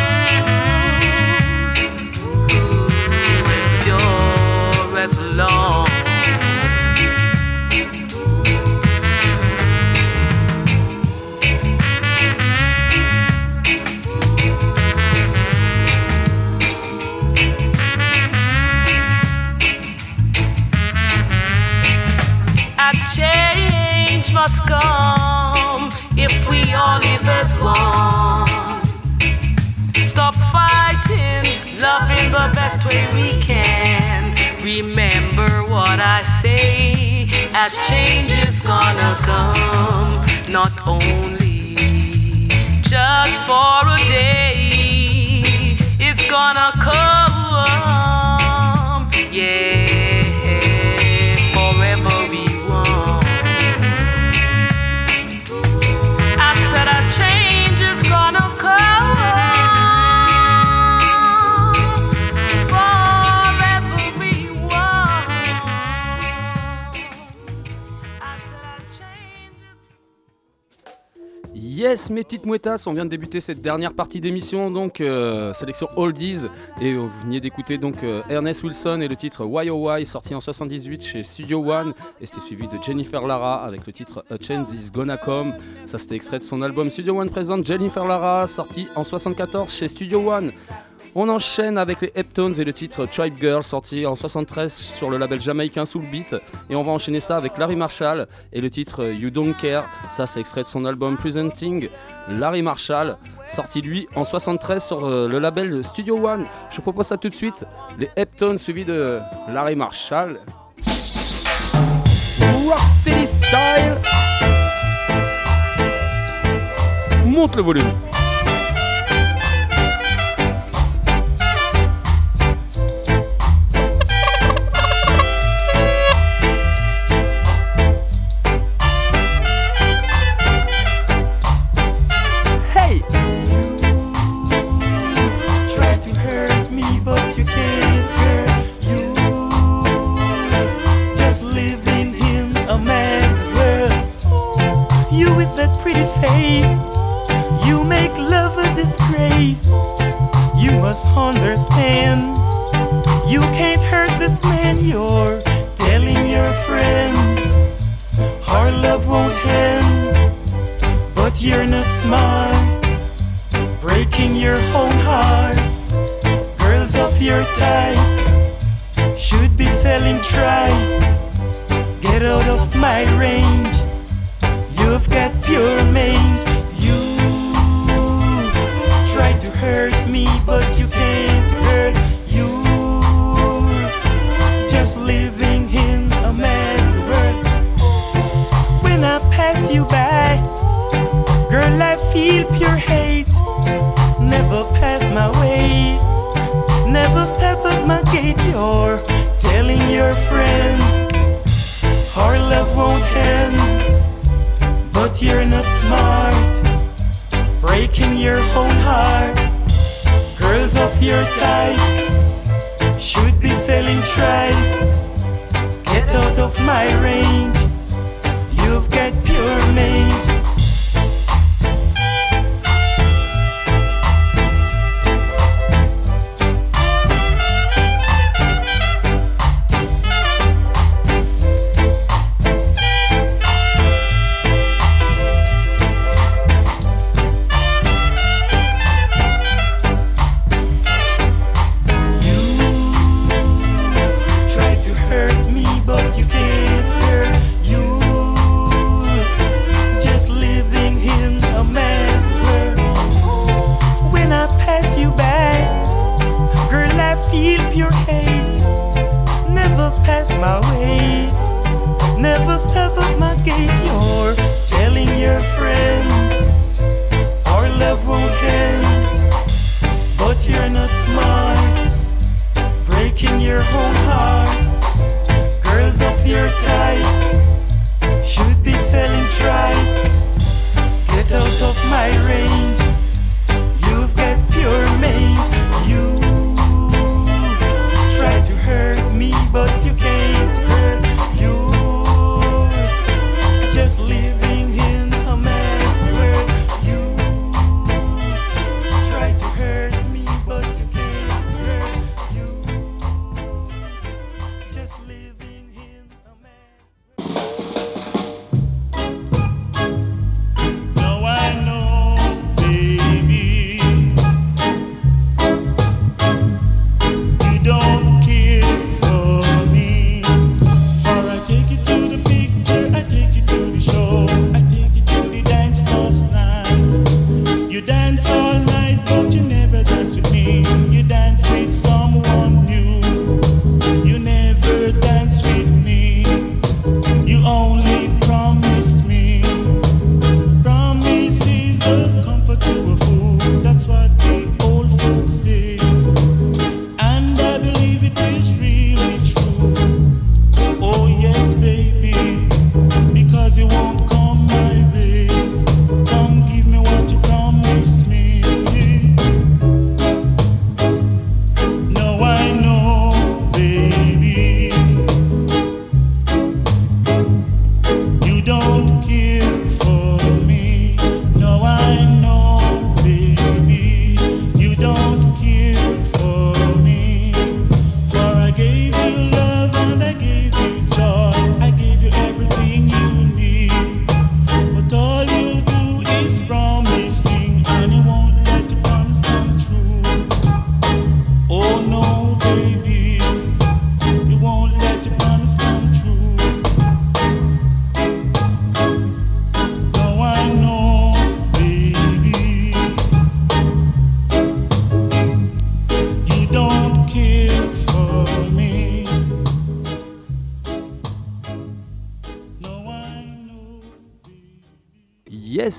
I say, a change is gonna come, not only just for a day, it's gonna come, yeah, for everyone. After that change Yes, mes petites mouettas, on vient de débuter cette dernière partie d'émission, donc euh, sélection Oldies, et vous veniez d'écouter donc euh, Ernest Wilson et le titre Why Oh Why, sorti en 78 chez Studio One, et c'était suivi de Jennifer Lara avec le titre A Change Is Gonna Come. Ça c'était extrait de son album Studio One présente Jennifer Lara, sorti en 74 chez Studio One. On enchaîne avec les Heptones et le titre Tribe Girl sorti en 73 sur le label jamaïcain Soul Beat et on va enchaîner ça avec Larry Marshall et le titre You Don't Care. Ça c'est extrait de son album Presenting Larry Marshall sorti lui en 73 sur euh, le label Studio One. Je propose ça tout de suite. Les Heptones suivis de Larry Marshall. Monte le volume.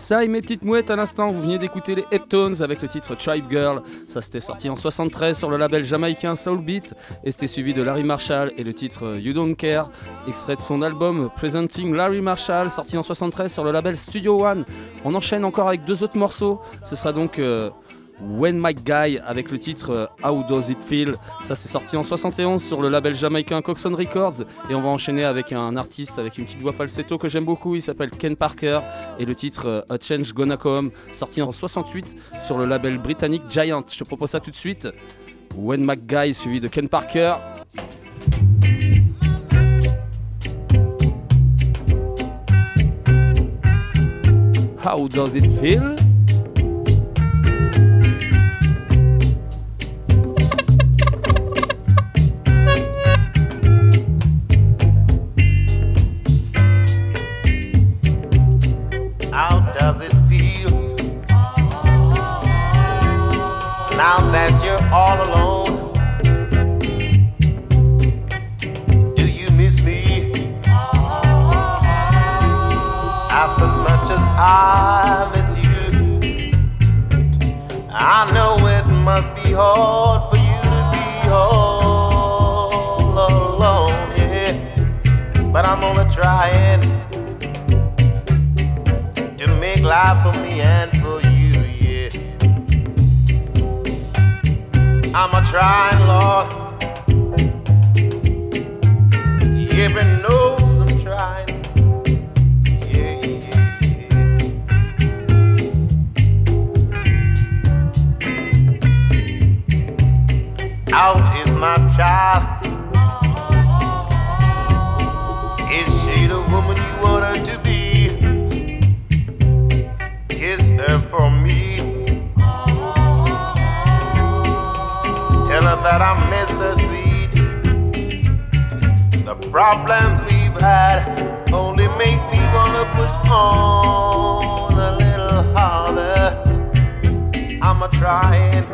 Ça et mes petites mouettes à l'instant, vous venez d'écouter les Heptones avec le titre Tribe Girl. Ça c'était sorti en 73 sur le label jamaïcain Soul Beat et c'était suivi de Larry Marshall et le titre You Don't Care, extrait de son album Presenting Larry Marshall, sorti en 73 sur le label Studio One. On enchaîne encore avec deux autres morceaux. Ce sera donc euh, When My Guy avec le titre euh, How Does It Feel. Ça c'est sorti en 71 sur le label jamaïcain Coxon Records et on va enchaîner avec un artiste avec une petite voix falsetto que j'aime beaucoup. Il s'appelle Ken Parker et le titre euh, A Change Gonna Come sorti en 68 sur le label britannique Giant. Je te propose ça tout de suite. When My Guy suivi de Ken Parker. How does it feel? Does it feel now that you're all alone? Do you miss me half as much as I miss you? I know it must be hard for you to be all alone, yeah. But I'm gonna try life for me and for you, yeah. I'm a trying, Lord. Heaven knows I'm trying. Yeah, yeah, yeah. Out is my child. Is she the woman you want her to be? that I miss her sweet. The problems we've had only make me wanna push on a little harder. I'm a trying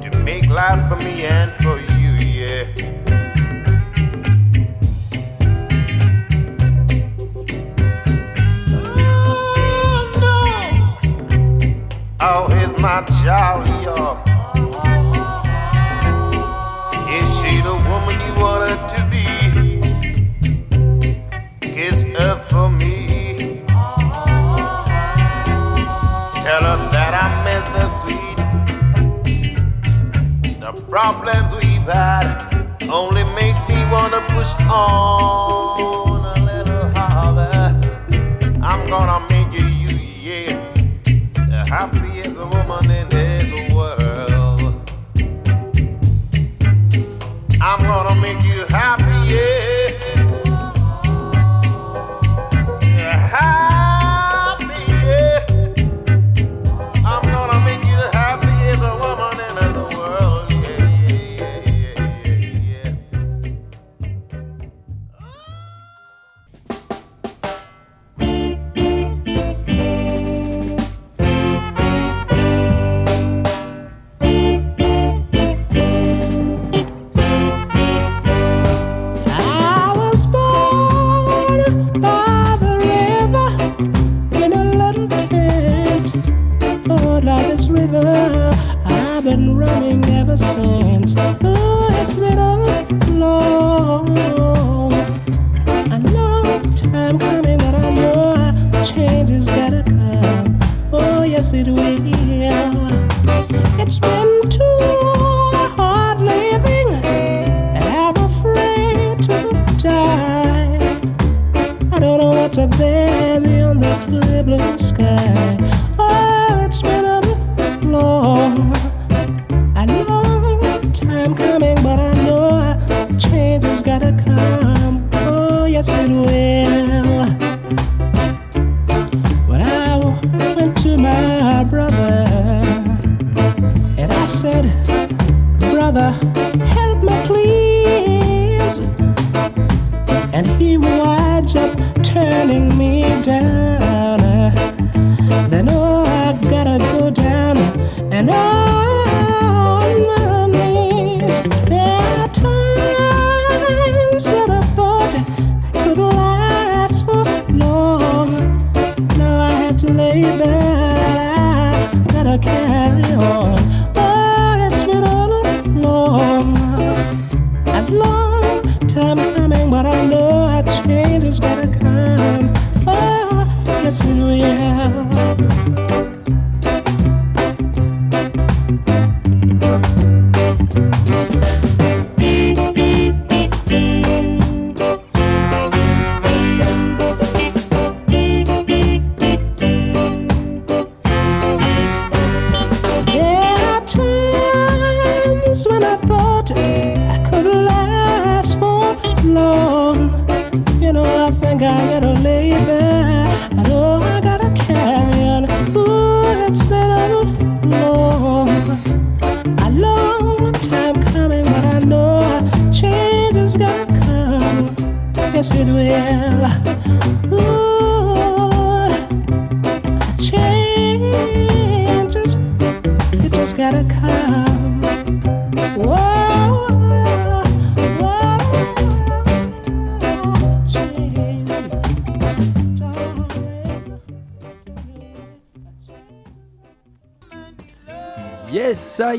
to make life for me and for you, yeah. Oh, oh here's my jolly, y'all. Problems we've had only make me wanna push on a little harder. I'm gonna make you, yeah, the happiest woman in this girl.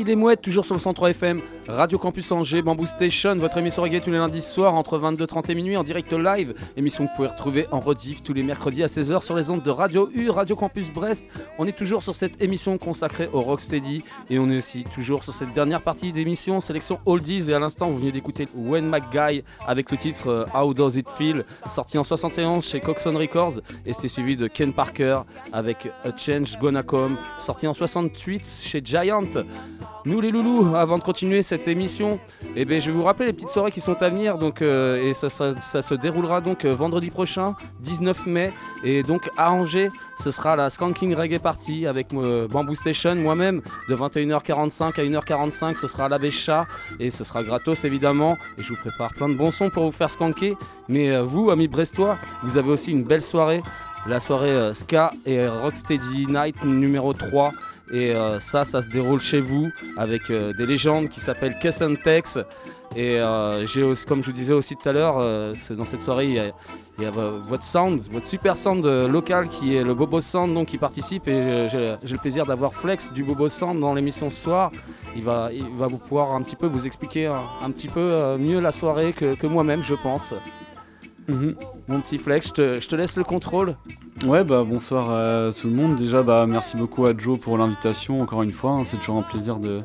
Yes, ça, il est mouette, toujours sur le 103 FM, Radio Campus Angers, Bamboo Station, votre émission reggae tous les lundis soirs entre 22h30 et minuit en direct live. Émission que vous pouvez retrouver en rediff tous les mercredis à 16h sur les ondes de Radio U, Radio Campus Brest. On est toujours sur cette émission consacrée au Rocksteady et on est aussi toujours sur cette dernière partie d'émission, sélection Oldies. Et à l'instant, vous venez d'écouter Wayne McGuy avec le titre euh, How Does It Feel, sorti en 71 chez Coxon Records. Et c'était suivi de Ken Parker avec A Change Gonna Come, sorti en 68 chez Giant. Nous les loulous, avant de continuer cette émission, eh ben, je vais vous rappeler les petites soirées qui sont à venir. Donc, euh, et ça, se déroulera donc euh, vendredi prochain, 19 mai. Et donc à Angers, ce sera la Skanking Reggae Party avec euh, Bamboo Station, moi-même, de 21h45 à 1h45. Ce sera à l'abbé Chat et ce sera gratos évidemment. Et je vous prépare plein de bons sons pour vous faire skanker. Mais vous, amis brestois, vous avez aussi une belle soirée. La soirée Ska et Rocksteady Night numéro 3. Et euh, ça, ça se déroule chez vous avec euh, des légendes qui s'appellent Kessentex. Et euh, aussi, comme je vous disais aussi tout à l'heure, dans cette soirée, il y a, votre sound, votre super sound local qui est le Bobo Sound donc, qui participe. Et j'ai le plaisir d'avoir Flex du Bobo Sound dans l'émission ce soir. Il va, il va vous pouvoir un petit peu vous expliquer un, petit peu mieux la soirée que moi-même, je pense. Mhm. Mon petit Flex, je te, je te laisse le contrôle. Ouais, bah bonsoir à tout le monde. Déjà, bah merci beaucoup à Joe pour l'invitation. Encore une fois, hein, c'est toujours un plaisir de,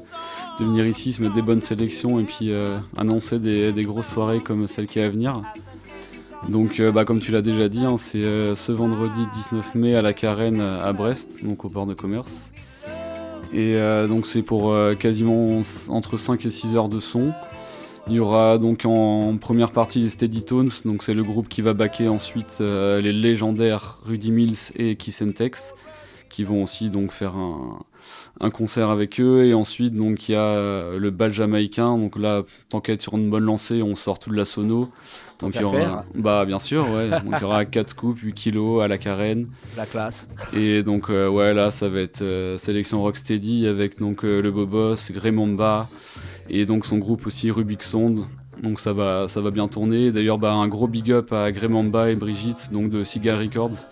de venir ici, se mettre des bonnes sélections et puis euh, annoncer des, des grosses soirées comme celle qui est à venir. Donc, euh, bah, comme tu l'as déjà dit, hein, c'est euh, ce vendredi 19 mai à la Carène à Brest, donc au port de commerce. Et euh, donc c'est pour euh, quasiment entre 5 et 6 heures de son. Il y aura donc en première partie les Steady Tones, donc c'est le groupe qui va backer ensuite euh, les légendaires Rudy Mills et Kiss and Tex, qui vont aussi donc faire un, un concert avec eux. Et ensuite donc il y a euh, le bal jamaïcain, donc là tant qu'à être sur une bonne lancée, on sort tout de la sono. Tant Donc qu'à il y aura, faire. bah bien sûr, ouais. donc il y aura 4 scoops, 8 kilos à la carène. La classe. Et donc euh, ouais là ça va être euh, sélection Rocksteady avec donc euh, le Bobos, Gremamba et donc son groupe aussi Rubik Sound. Donc ça va ça va bien tourner. D'ailleurs bah, un gros big up à Gremamba et Brigitte donc de Seagull Records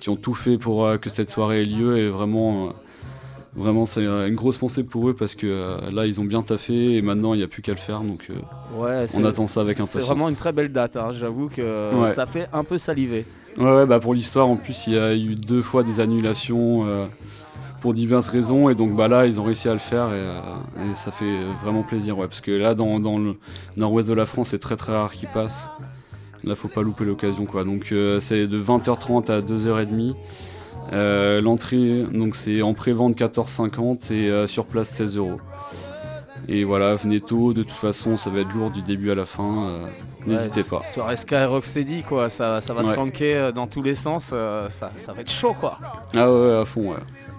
qui ont tout fait pour euh, que cette soirée ait lieu et vraiment euh, Vraiment, c'est euh, une grosse pensée pour eux parce que euh, là, ils ont bien taffé et maintenant, il n'y a plus qu'à le faire. Donc, Ouais, on attend ça avec impatience. C'est vraiment une très belle date, hein. j'avoue que Ouais. ça fait un peu saliver. Ouais, ouais, bah pour l'histoire, en plus, il y a eu deux fois des annulations pour diverses raisons. Et donc, bah là, ils ont réussi à le faire et, euh, et ça fait vraiment plaisir. Ouais, parce que là, dans, dans le nord-ouest de la France, c'est très très rare qu'ils passent. Là, faut pas louper l'occasion, quoi. Donc, euh, c'est de 20h30 à 2h30. Euh, L'entrée, donc c'est en pré-vente 14,50 et euh, sur place 16 euros. Et voilà, venez tôt, de toute façon ça va être lourd du début à la fin, n'hésitez Ouais, pas. Soirée Sky Rocksteady, quoi, ça, ça va se Ouais. euh, dans tous les sens, ça, ça va être chaud, quoi. Ah ouais, à fond, ouais.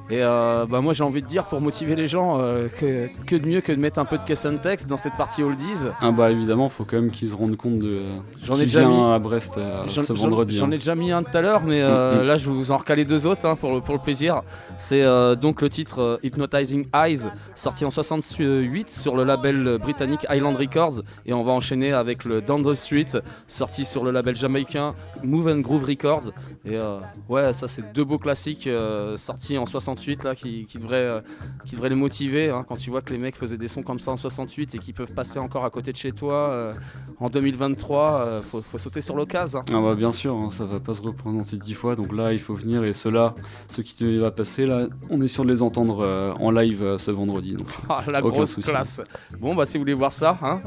Et euh, bah moi j'ai envie de dire pour motiver les gens euh, que, que de mieux que de mettre un peu de Kiss and Tex dans cette partie oldies. Ah bah évidemment, faut quand même qu'ils se rendent compte de. J'en ai déjà mis- à Brest euh, J'en- ce vendredi. J'en hein. ai déjà mis un tout à l'heure, mais Mm, mm. là je vais vous en recaler deux autres hein, pour, le, pour le plaisir. C'est donc le titre Hypnotizing Eyes, sorti en 68 sur le label britannique Island Records, et on va enchaîner avec le Down the Street, sorti sur le label jamaïcain Move and Groove Records. Et ouais, ça c'est deux beaux classiques sortis en 68 là qui, qui devraient, euh, qui devraient les motiver hein, quand tu vois que les mecs faisaient des sons comme ça en 68 et qui peuvent passer encore à côté de chez toi euh, en 2023. euh, faut, faut sauter sur l'occasion. hein. Ah bah bien sûr, hein, ça va pas se représenter dix fois, donc là il faut venir et ceux-là, ceux qui va passer là, on est sûr de les entendre en live ce vendredi. Donc, [LAUGHS] Ah, la grosse souci. classe. Bon, bah, si vous voulez voir ça, hein,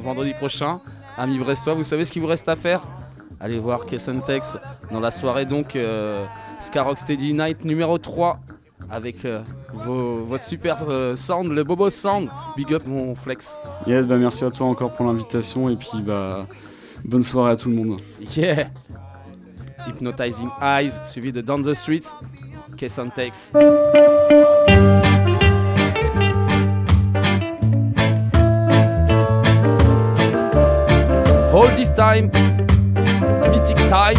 vendredi prochain, amis brestois, vous savez ce qu'il vous reste à faire? Allez voir Kessentex dans la soirée, donc euh, Skyrock Steady Night numéro 3 avec euh, vos- votre super euh, sound, le Bobo Sound. Big up mon flex. Yes, bah merci à toi encore pour l'invitation et puis bah bonne soirée à tout le monde. Yeah Hypnotizing Eyes, suivi de Down the Streets, Kessentex. Hold this time, mythic time.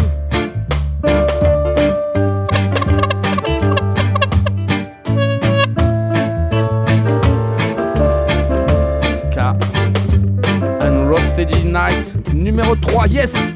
Yes!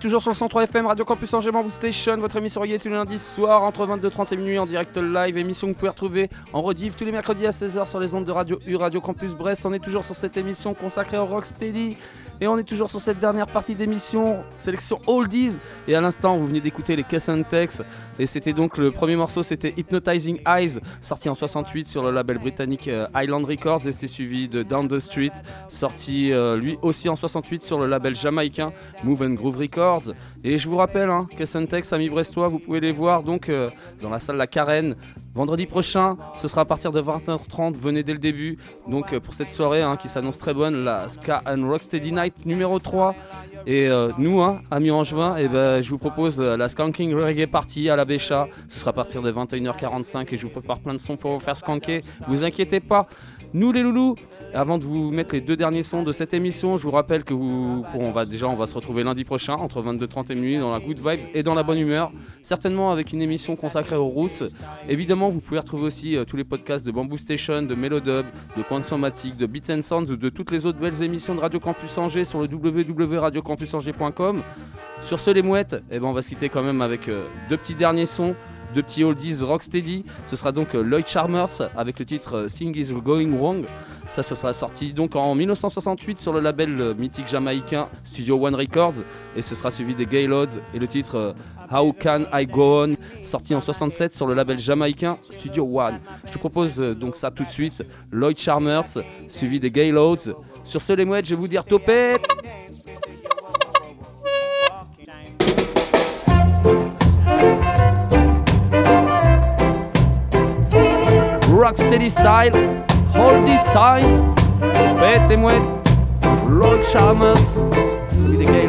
Toujours sur le 103 FM, Radio Campus Angers Station, votre émission reggae tous les lundis soir entre 22h30 et minuit en direct live, émission que vous pouvez retrouver en rediff tous les mercredis à 16h sur les ondes de Radio U, Radio Campus Brest. On est toujours sur cette émission consacrée au Rocksteady et on est toujours sur cette dernière partie d'émission, sélection Oldies. Et à l'instant, vous venez d'écouter les Kiss and et c'était donc le premier morceau, c'était Hypnotizing Eyes, sorti en 68 sur le label britannique euh, Island Records et c'était suivi de Down the Street, sorti euh, lui aussi en 68 sur le label jamaïcain Move and Groove Records. Et je vous rappelle, hein, Kiss and Tex, amis brestois, vous pouvez les voir donc euh, dans la salle La Carène Vendredi prochain, ce sera à partir de 20h30. Venez dès le début. Donc pour cette soirée hein, qui s'annonce très bonne, la Ska and Rocksteady Night numéro 3. Et euh, nous, hein, amis angevins, eh ben, je vous propose euh, la Skanking Reggae Party à la Bécha. Ce sera à partir de 21h45 et je vous prépare plein de sons pour vous faire skanker. Vous inquiétez pas. Nous les loulous, avant de vous mettre les deux derniers sons de cette émission, je vous rappelle que vous, pour- on va déjà on va se retrouver lundi prochain entre 22h30 et minuit dans la good vibes et dans la bonne humeur, certainement avec une émission consacrée aux roots. Évidemment, vous pouvez retrouver aussi euh, tous les podcasts de Bamboo Station, de Melodub, de Somatique, de Beats and Sounds ou de toutes les autres belles émissions de Radio Campus Angers sur le www.radiocampusangers.com. Sur ce les mouettes, eh ben on va se quitter quand même avec euh, deux petits derniers sons. Deux petits oldies rocksteady, ce sera donc euh, Lloyd Charmers avec le titre Thing is Going Wrong. Ça, ce sera sorti donc en 1968 sur le label euh, mythique jamaïcain Studio One Records. Et ce sera suivi des Gaylords et le titre euh, How Can I Go On? Sorti en 67 sur le label jamaïcain Studio One. Je te propose euh, donc ça tout de suite, Lloyd Charmers suivi des Gaylords. Sur ce les mouettes, je vais vous dire topé Rocksteady style, hold this time, topette les mouettes, Lloyd Charmers suivi des